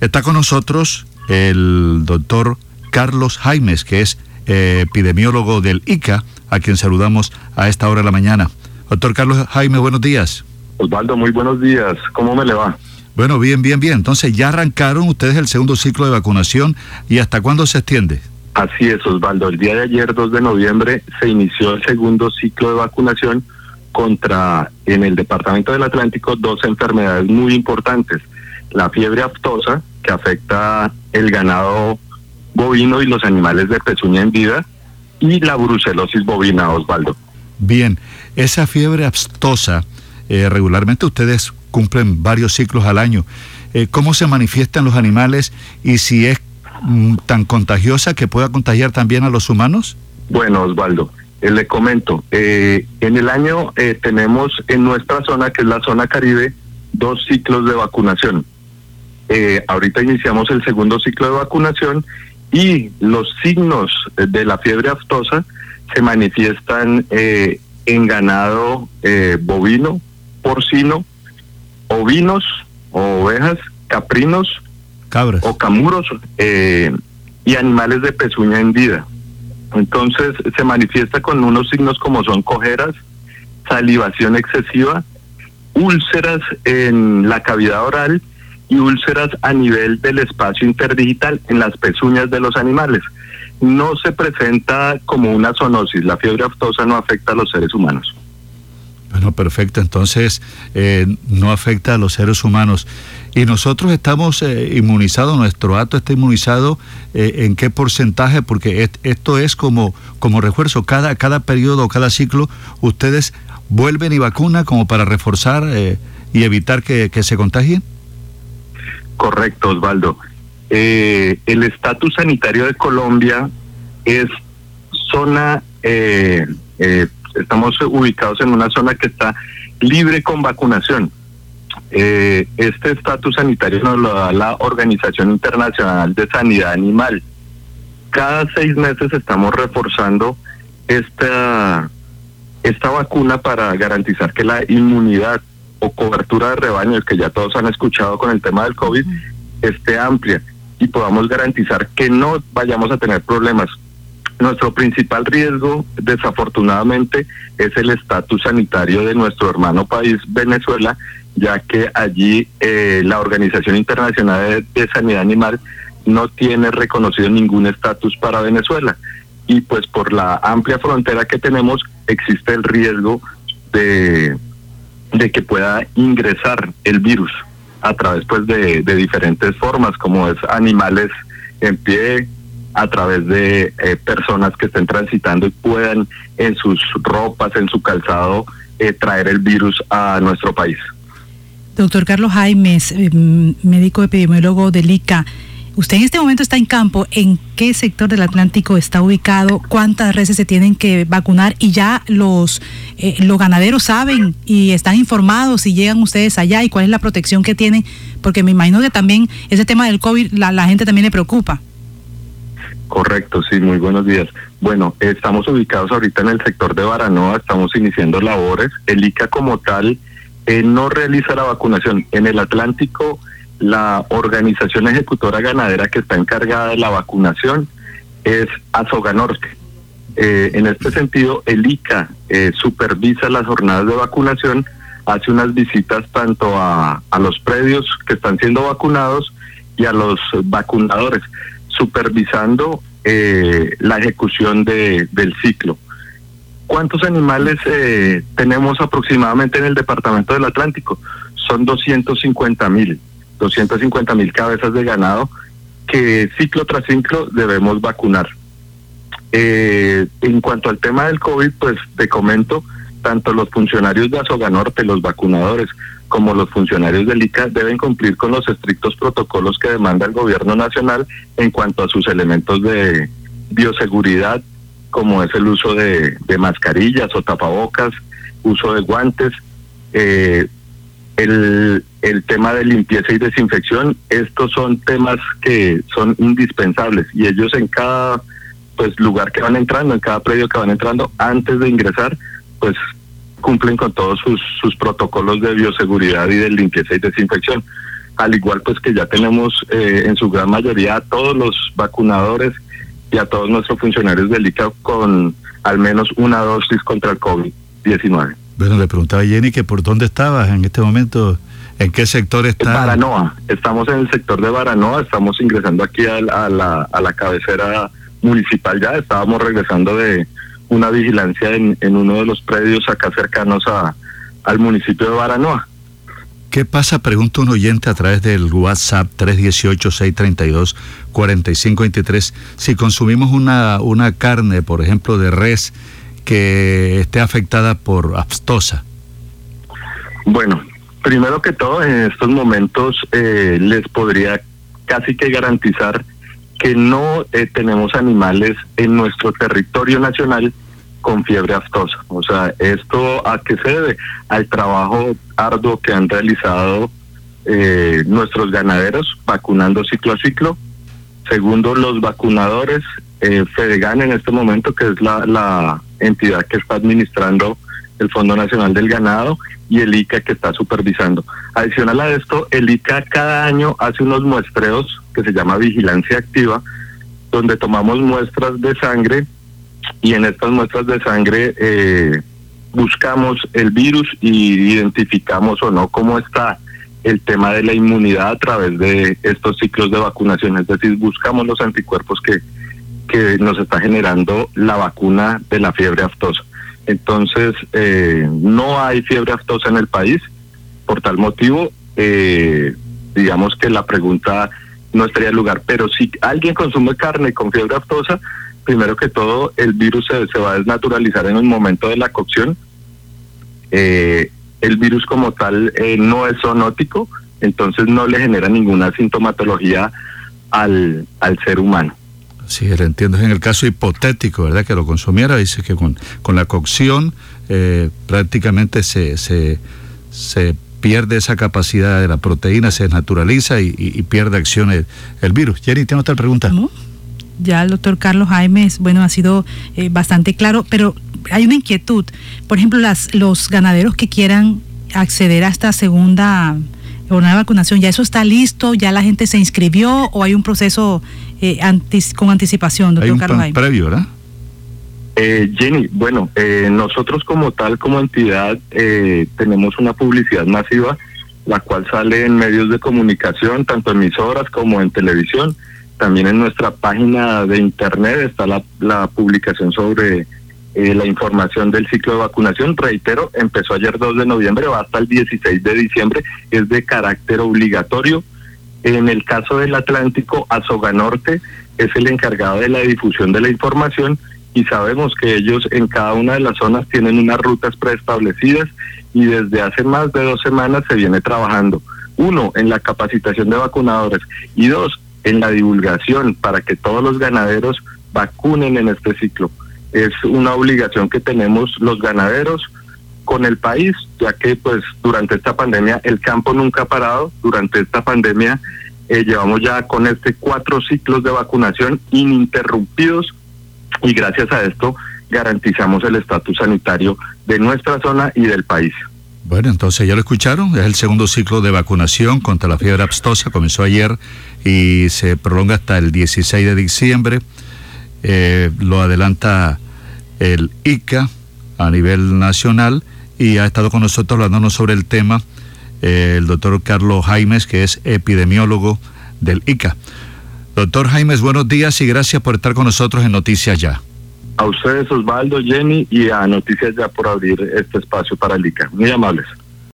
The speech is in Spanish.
Está con nosotros el doctor Carlos Jaimes, que es eh, epidemiólogo del ICA, a quien saludamos a esta hora de la mañana. Doctor Carlos Jaime, buenos días. Osvaldo, muy buenos días. ¿Cómo me le va? Bueno, bien, bien, bien. Entonces, ya arrancaron ustedes el segundo ciclo de vacunación y hasta cuándo se extiende? Así es, Osvaldo. El día de ayer, 2 de noviembre, se inició el segundo ciclo de vacunación contra, en el Departamento del Atlántico, dos enfermedades muy importantes. La fiebre aftosa, que afecta el ganado bovino y los animales de pezuña en vida, y la brucelosis bovina, Osvaldo. Bien, esa fiebre aftosa, eh, regularmente ustedes cumplen varios ciclos al año. Eh, ¿Cómo se manifiestan los animales y si es mm, tan contagiosa que pueda contagiar también a los humanos? Bueno, Osvaldo, eh, le comento, en el año tenemos en nuestra zona, que es la zona caribe, dos ciclos de vacunación. Ahorita iniciamos el segundo ciclo de vacunación y los signos de la fiebre aftosa se manifiestan eh, en ganado eh, bovino, porcino, ovinos o ovejas, caprinos Cabras. o camuros eh, y animales de pezuña hendida. Entonces se manifiesta con unos signos como son cojeras, salivación excesiva, úlceras en la cavidad oral y úlceras a nivel del espacio interdigital en las pezuñas de los animales. No se presenta como una zoonosis, la fiebre aftosa no afecta a los seres humanos. Bueno, perfecto, entonces eh, no afecta a los seres humanos. Y nosotros estamos eh, inmunizados, nuestro acto está inmunizado, eh, ¿en qué porcentaje? Porque esto es como, como refuerzo, cada, cada periodo, cada ciclo, ustedes vuelven y vacunan como para reforzar y evitar que se contagien. Correcto, Osvaldo. Eh, el estatus sanitario de Colombia es zona, eh, eh, estamos ubicados en una zona que está libre con vacunación. este estatus sanitario nos lo da la Organización Internacional de Sanidad Animal. Cada seis meses estamos reforzando esta, esta vacuna para garantizar que la inmunidad o cobertura de rebaño, que ya todos han escuchado con el tema del COVID, esté amplia y podamos garantizar que no vayamos a tener problemas. Nuestro principal riesgo, desafortunadamente, es el estatus sanitario de nuestro hermano país, Venezuela, ya que allí eh, la Organización Internacional de Sanidad Animal no tiene reconocido ningún estatus para Venezuela. Y pues por la amplia frontera que tenemos existe el riesgo de de que pueda ingresar el virus a través pues de, diferentes formas como es animales en pie a través de eh, personas que estén transitando y puedan en sus ropas en su calzado eh, traer el virus a nuestro país. Doctor Carlos Jaimes eh, médico epidemiólogo del ICA Usted en este momento está en campo. ¿En qué sector del Atlántico está ubicado? ¿Cuántas reses se tienen que vacunar? Y ya los, eh, los ganaderos saben y están informados si llegan ustedes allá y cuál es la protección que tienen. Porque me imagino que también ese tema del COVID la, la gente también le preocupa. Correcto, sí, muy buenos días. Bueno, estamos ubicados ahorita en el sector de Baranoa, estamos iniciando labores. El ICA como tal eh, no realiza la vacunación. En el Atlántico la organización ejecutora ganadera que está encargada de la vacunación es Azoga Norte. Eh, en este sentido, el ICA eh, supervisa las jornadas de vacunación, hace unas visitas tanto a, los predios que están siendo vacunados y a los vacunadores, supervisando eh, la ejecución de, del ciclo. ¿Cuántos animales tenemos aproximadamente en el Departamento del Atlántico? Son 250 mil. 250 mil cabezas de ganado que ciclo tras ciclo debemos vacunar. Eh, en cuanto al tema del COVID, pues te comento, tanto los funcionarios de Azoganorte, los vacunadores, como los funcionarios del ICA deben cumplir con los estrictos protocolos que demanda el gobierno nacional en cuanto a sus elementos de bioseguridad, como es el uso de, mascarillas o tapabocas, uso de guantes, eh, el, el tema de limpieza y desinfección, estos son temas que son indispensables y ellos en cada pues lugar que van entrando, en cada predio que van entrando, antes de ingresar, pues cumplen con todos sus, sus protocolos de bioseguridad y de limpieza y desinfección. al igual pues que ya tenemos eh, en su gran mayoría a todos los vacunadores y a todos nuestros funcionarios del ICA con al menos una dosis contra el COVID-19. Bueno, le preguntaba a Jenny que por dónde estabas en este momento, en qué sector está. Baranoa, estamos en el sector de Baranoa, estamos ingresando aquí a, la, a la cabecera municipal ya, estábamos regresando de una vigilancia en, en uno de los predios acá cercanos a, al municipio de Baranoa. ¿Qué pasa? Pregunta un oyente a través del WhatsApp 318-632-4523. Si consumimos una, una carne, por ejemplo, de res que esté afectada por aftosa. Bueno, primero que todo, en estos momentos eh, les podría casi que garantizar que no eh, tenemos animales en nuestro territorio nacional con fiebre aftosa. O sea, ¿esto a qué se debe? Al trabajo arduo que han realizado eh, nuestros ganaderos vacunando ciclo a ciclo. Segundo, los vacunadores, eh, Fedegan en este momento, que es la, la entidad que está administrando el Fondo Nacional del Ganado y el ICA que está supervisando. Adicional a esto, el ICA cada año hace unos muestreos que se llama vigilancia activa, donde tomamos muestras de sangre y en estas muestras de sangre eh, buscamos el virus y identificamos o no cómo está el tema de la inmunidad a través de estos ciclos de vacunación, es decir, buscamos los anticuerpos que, que nos está generando la vacuna de la fiebre aftosa. Entonces, eh, no hay fiebre aftosa en el país, por tal motivo, eh, digamos que la pregunta no estaría en lugar, pero si alguien consume carne con fiebre aftosa, primero que todo, el virus se, va a desnaturalizar en el momento de la cocción. Eh, el virus como tal eh, no es zoonótico, entonces no le genera ninguna sintomatología al, al ser humano. Sí, lo entiendo. En el caso hipotético, ¿verdad? Que lo consumiera, dice que con, con la cocción eh, prácticamente se, se, se pierde esa capacidad de la proteína, se desnaturaliza y, pierde acción el, virus. Jenny, ¿tiene otra pregunta? ya el doctor Carlos Jaime, bueno, ha sido eh, bastante claro, pero hay una inquietud. Por ejemplo, las, los ganaderos que quieran acceder a esta segunda jornada de vacunación, ¿ya eso está listo? ¿Ya la gente se inscribió o hay un proceso eh, con anticipación, doctor Carlos Jaime? previo, ¿verdad? Eh, Jenny, bueno, nosotros como tal, como entidad, tenemos una publicidad masiva, la cual sale en medios de comunicación, tanto emisoras como en televisión también en nuestra página de internet está la, publicación sobre eh, la información del ciclo de vacunación. Reitero, empezó ayer 2 de noviembre, va hasta el 16 de diciembre, es de carácter obligatorio. En el caso del Atlántico, Azoga Norte es el encargado de la difusión de la información y sabemos que ellos en cada una de las zonas tienen unas rutas preestablecidas y desde hace más de dos semanas se viene trabajando. Uno, en la capacitación de vacunadores y dos, en la divulgación para que todos los ganaderos vacunen en este ciclo. Es una obligación que tenemos los ganaderos con el país, ya que pues durante esta pandemia el campo nunca ha parado, durante esta pandemia eh, llevamos ya con este cuatro ciclos de vacunación ininterrumpidos y gracias a esto garantizamos el estatus sanitario de nuestra zona y del país. Bueno, entonces ya lo escucharon, es el segundo ciclo de vacunación contra la fiebre abstosa, comenzó ayer y se prolonga hasta el 16 de diciembre. Eh, lo adelanta el ICA a nivel nacional y ha estado con nosotros hablándonos sobre el tema eh, el doctor Carlos Jaimes, que es epidemiólogo del ICA. Doctor Jaimes, buenos días y gracias por estar con nosotros en Noticias Ya. A ustedes, Osvaldo, Jenny, y a Noticias Ya por abrir este espacio para el ICA. Muy amables.